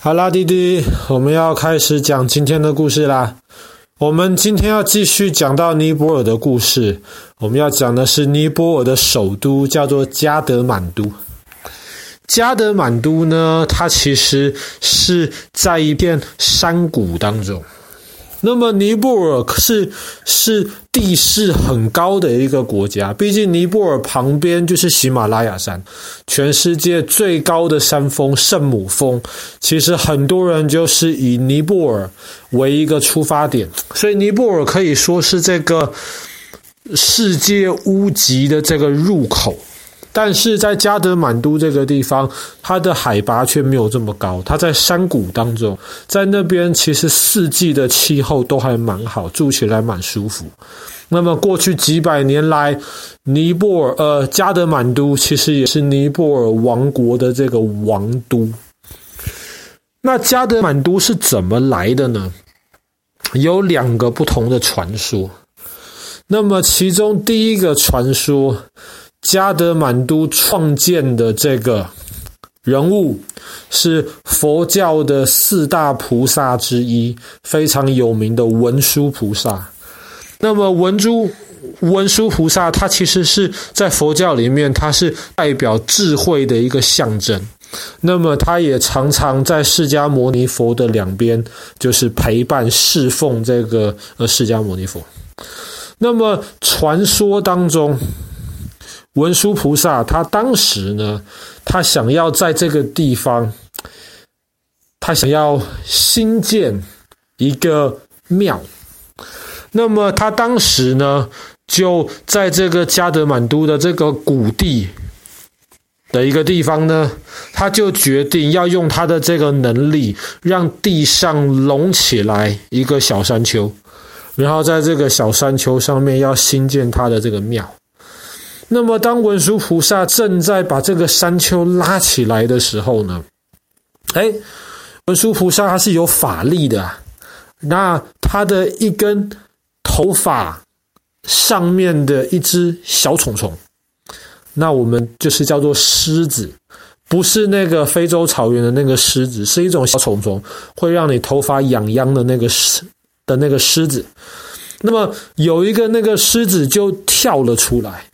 好啦，弟弟，我们要开始讲今天的故事啦。我们今天要继续讲到尼泊尔的故事。我们要讲的是尼泊尔的首都，叫做加德满都。加德满都呢，它其实是在一片山谷当中。那么尼泊尔是是地势很高的一个国家，毕竟尼泊尔旁边就是喜马拉雅山，全世界最高的山峰圣母峰。其实很多人就是以尼泊尔为一个出发点，所以尼泊尔可以说是这个世界屋脊的这个入口。但是在加德满都这个地方，它的海拔却没有这么高，它在山谷当中，在那边其实四季的气候都还蛮好，住起来蛮舒服。那么过去几百年来，尼泊尔呃加德满都其实也是尼泊尔王国的这个王都。那加德满都是怎么来的呢？有两个不同的传说。那么其中第一个传说。加德满都创建的这个人物是佛教的四大菩萨之一，非常有名的文殊菩萨。那么文殊文殊菩萨，他其实是在佛教里面，他是代表智慧的一个象征。那么他也常常在释迦牟尼佛的两边，就是陪伴侍奉这个呃释迦牟尼佛。那么传说当中。文殊菩萨，他当时呢，他想要在这个地方，他想要新建一个庙。那么他当时呢，就在这个加德满都的这个谷地的一个地方呢，他就决定要用他的这个能力，让地上隆起来一个小山丘，然后在这个小山丘上面要新建他的这个庙。那么，当文殊菩萨正在把这个山丘拉起来的时候呢，哎，文殊菩萨他是有法力的，那他的一根头发上面的一只小虫虫，那我们就是叫做狮子，不是那个非洲草原的那个狮子，是一种小虫虫，会让你头发痒痒的那个狮的那个狮子。那么有一个那个狮子就跳了出来。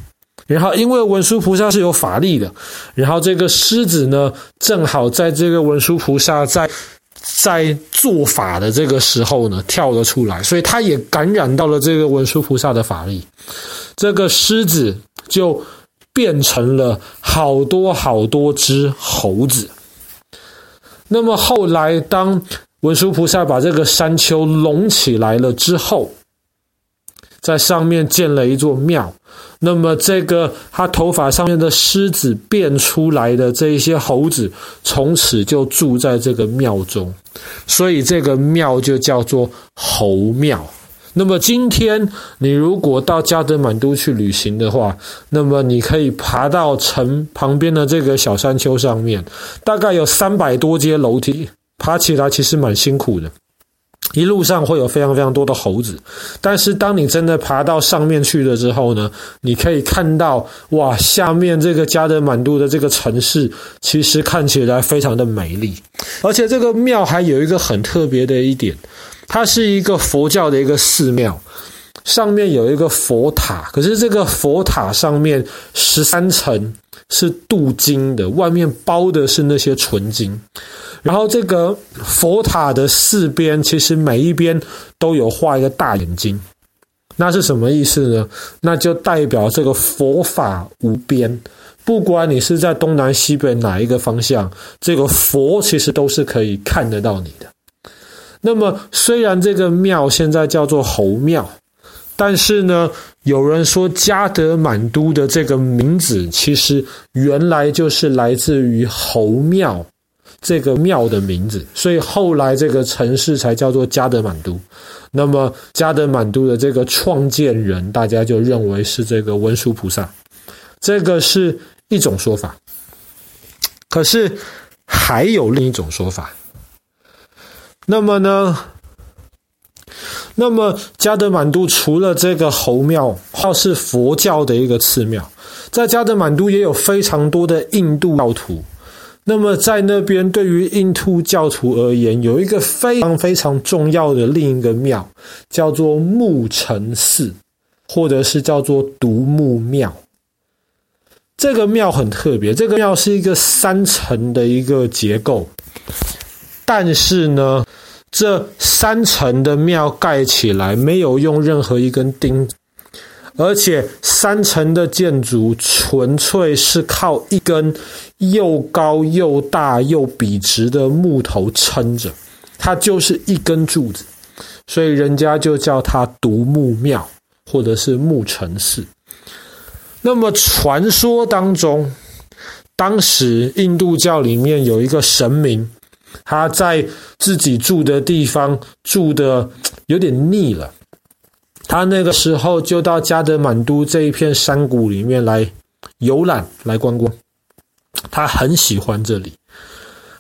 然后，因为文殊菩萨是有法力的，然后这个狮子呢，正好在这个文殊菩萨在在做法的这个时候呢，跳了出来，所以他也感染到了这个文殊菩萨的法力，这个狮子就变成了好多好多只猴子。那么后来，当文殊菩萨把这个山丘隆起来了之后，在上面建了一座庙，那么这个他头发上面的狮子变出来的这一些猴子，从此就住在这个庙中，所以这个庙就叫做猴庙。那么今天你如果到加德满都去旅行的话，那么你可以爬到城旁边的这个小山丘上面，大概有三百多阶楼梯，爬起来其实蛮辛苦的。一路上会有非常非常多的猴子，但是当你真的爬到上面去了之后呢，你可以看到哇，下面这个加德满都的这个城市其实看起来非常的美丽，而且这个庙还有一个很特别的一点，它是一个佛教的一个寺庙，上面有一个佛塔，可是这个佛塔上面十三层是镀金的，外面包的是那些纯金。然后这个佛塔的四边，其实每一边都有画一个大眼睛，那是什么意思呢？那就代表这个佛法无边，不管你是在东南西北哪一个方向，这个佛其实都是可以看得到你的。那么虽然这个庙现在叫做猴庙，但是呢，有人说加德满都的这个名字，其实原来就是来自于猴庙。这个庙的名字，所以后来这个城市才叫做加德满都。那么加德满都的这个创建人，大家就认为是这个文殊菩萨，这个是一种说法。可是还有另一种说法。那么呢？那么加德满都除了这个猴庙，它是佛教的一个寺庙，在加德满都也有非常多的印度教徒。那么在那边，对于印度教徒而言，有一个非常非常重要的另一个庙，叫做木城寺，或者是叫做独木庙。这个庙很特别，这个庙是一个三层的一个结构，但是呢，这三层的庙盖起来没有用任何一根钉。而且三层的建筑纯粹是靠一根又高又大又笔直的木头撑着，它就是一根柱子，所以人家就叫它独木庙或者是木城寺。那么传说当中，当时印度教里面有一个神明，他在自己住的地方住的有点腻了。他那个时候就到加德满都这一片山谷里面来游览、来观光。他很喜欢这里，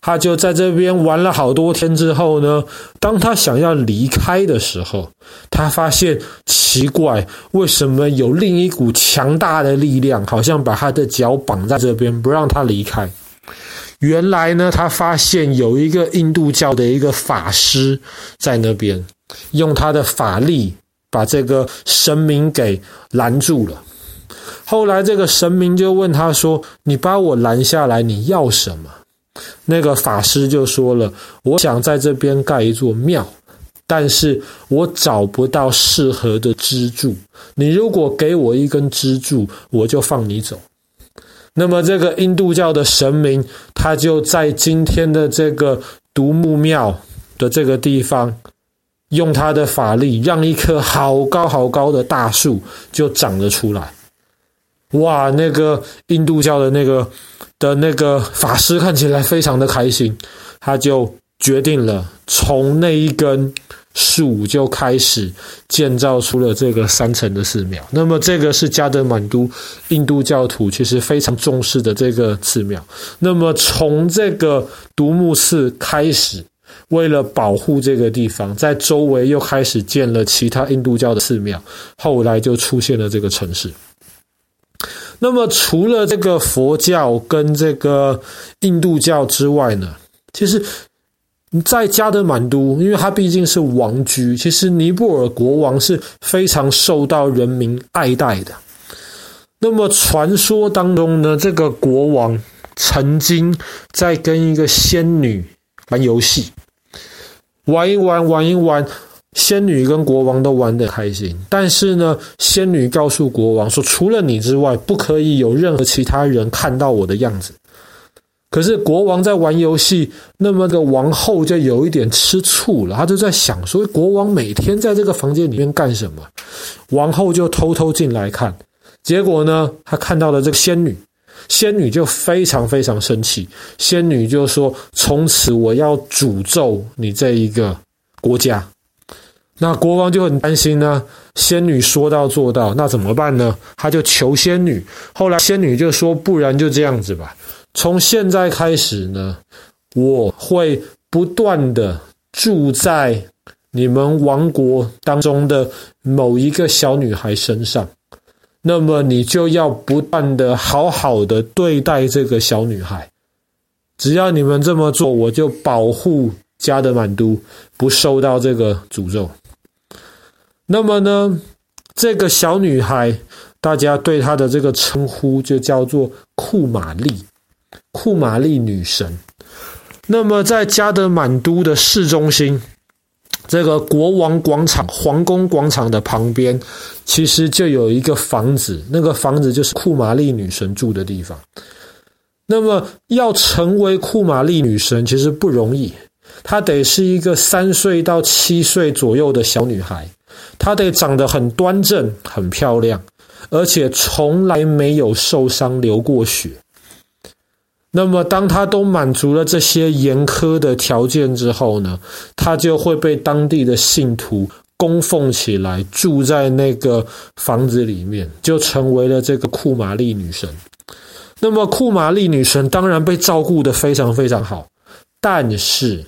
他就在这边玩了好多天之后呢，当他想要离开的时候，他发现奇怪，为什么有另一股强大的力量，好像把他的脚绑在这边，不让他离开。原来呢，他发现有一个印度教的一个法师在那边，用他的法力。把这个神明给拦住了。后来这个神明就问他说：“你把我拦下来，你要什么？”那个法师就说了：“我想在这边盖一座庙，但是我找不到适合的支柱。你如果给我一根支柱，我就放你走。”那么这个印度教的神明，他就在今天的这个独木庙的这个地方。用他的法力，让一棵好高好高的大树就长了出来。哇，那个印度教的那个的那个法师看起来非常的开心，他就决定了从那一根树就开始建造出了这个三层的寺庙。那么，这个是加德满都印度教徒其实非常重视的这个寺庙。那么，从这个独木寺开始。为了保护这个地方，在周围又开始建了其他印度教的寺庙，后来就出现了这个城市。那么，除了这个佛教跟这个印度教之外呢，其实，在加德满都，因为它毕竟是王居，其实尼泊尔国王是非常受到人民爱戴的。那么，传说当中呢，这个国王曾经在跟一个仙女玩游戏。玩一玩，玩一玩，仙女跟国王都玩得开心。但是呢，仙女告诉国王说：“除了你之外，不可以有任何其他人看到我的样子。”可是国王在玩游戏，那么个王后就有一点吃醋了，他就在想说：“国王每天在这个房间里面干什么？”王后就偷偷进来看，结果呢，他看到了这个仙女。仙女就非常非常生气，仙女就说：“从此我要诅咒你这一个国家。”那国王就很担心呢。仙女说到做到，那怎么办呢？他就求仙女。后来仙女就说：“不然就这样子吧，从现在开始呢，我会不断的住在你们王国当中的某一个小女孩身上。”那么你就要不断的好好的对待这个小女孩，只要你们这么做，我就保护加德满都不受到这个诅咒。那么呢，这个小女孩，大家对她的这个称呼就叫做库玛丽，库玛丽女神。那么在加德满都的市中心。这个国王广场、皇宫广场的旁边，其实就有一个房子，那个房子就是库玛丽女神住的地方。那么，要成为库玛丽女神其实不容易，她得是一个三岁到七岁左右的小女孩，她得长得很端正、很漂亮，而且从来没有受伤、流过血。那么，当他都满足了这些严苛的条件之后呢，他就会被当地的信徒供奉起来，住在那个房子里面，就成为了这个库玛丽女神。那么，库玛丽女神当然被照顾得非常非常好，但是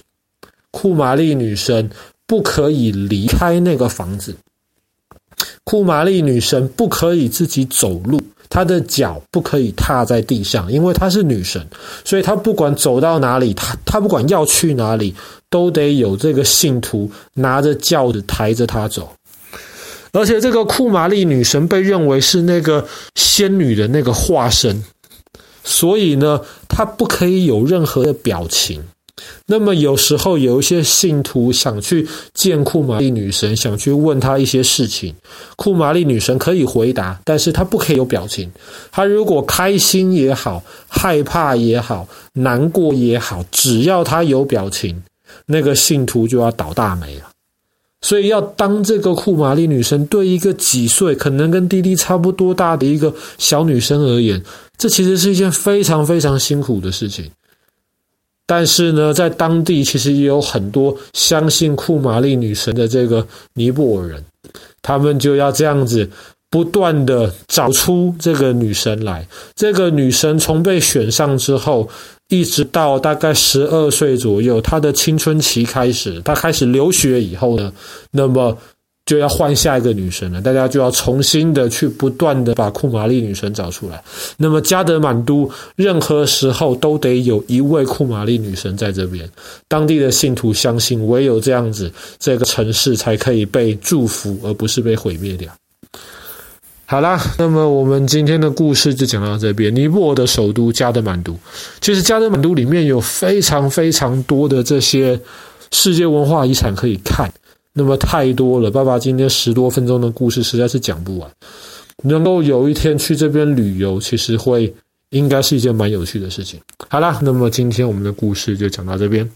库玛丽女神不可以离开那个房子，库玛丽女神不可以自己走路，她的脚不可以踏在地上，因为她是女神，所以她不管走到哪里，她她不管要去哪里，都得有这个信徒拿着轿子抬着她走。而且这个库玛丽女神被认为是那个仙女的那个化身，所以呢，她不可以有任何的表情。那么有时候有一些信徒想去见库玛丽女神，想去问她一些事情，库玛丽女神可以回答，但是她不可以有表情。她如果开心也好，害怕也好，难过也好，只要她有表情，那个信徒就要倒大霉了。所以要当这个库玛丽女神，对一个几岁可能跟弟弟差不多大的一个小女生而言，这其实是一件非常非常辛苦的事情。但是呢，在当地其实也有很多相信库玛丽女神的这个尼泊尔人，他们就要这样子不断的找出这个女神来。这个女神从被选上之后，一直到大概十二岁左右，她的青春期开始，她开始流血以后呢，那么。就要换下一个女神了，大家就要重新的去不断的把库玛丽女神找出来。那么加德满都任何时候都得有一位库玛丽女神在这边，当地的信徒相信，唯有这样子，这个城市才可以被祝福，而不是被毁灭掉。好啦，那么我们今天的故事就讲到这边。尼泊尔的首都加德满都，其实加德满都里面有非常非常多的这些世界文化遗产可以看。那么太多了，爸爸今天十多分钟的故事实在是讲不完。能够有一天去这边旅游，其实会应该是一件蛮有趣的事情。好啦，那么今天我们的故事就讲到这边。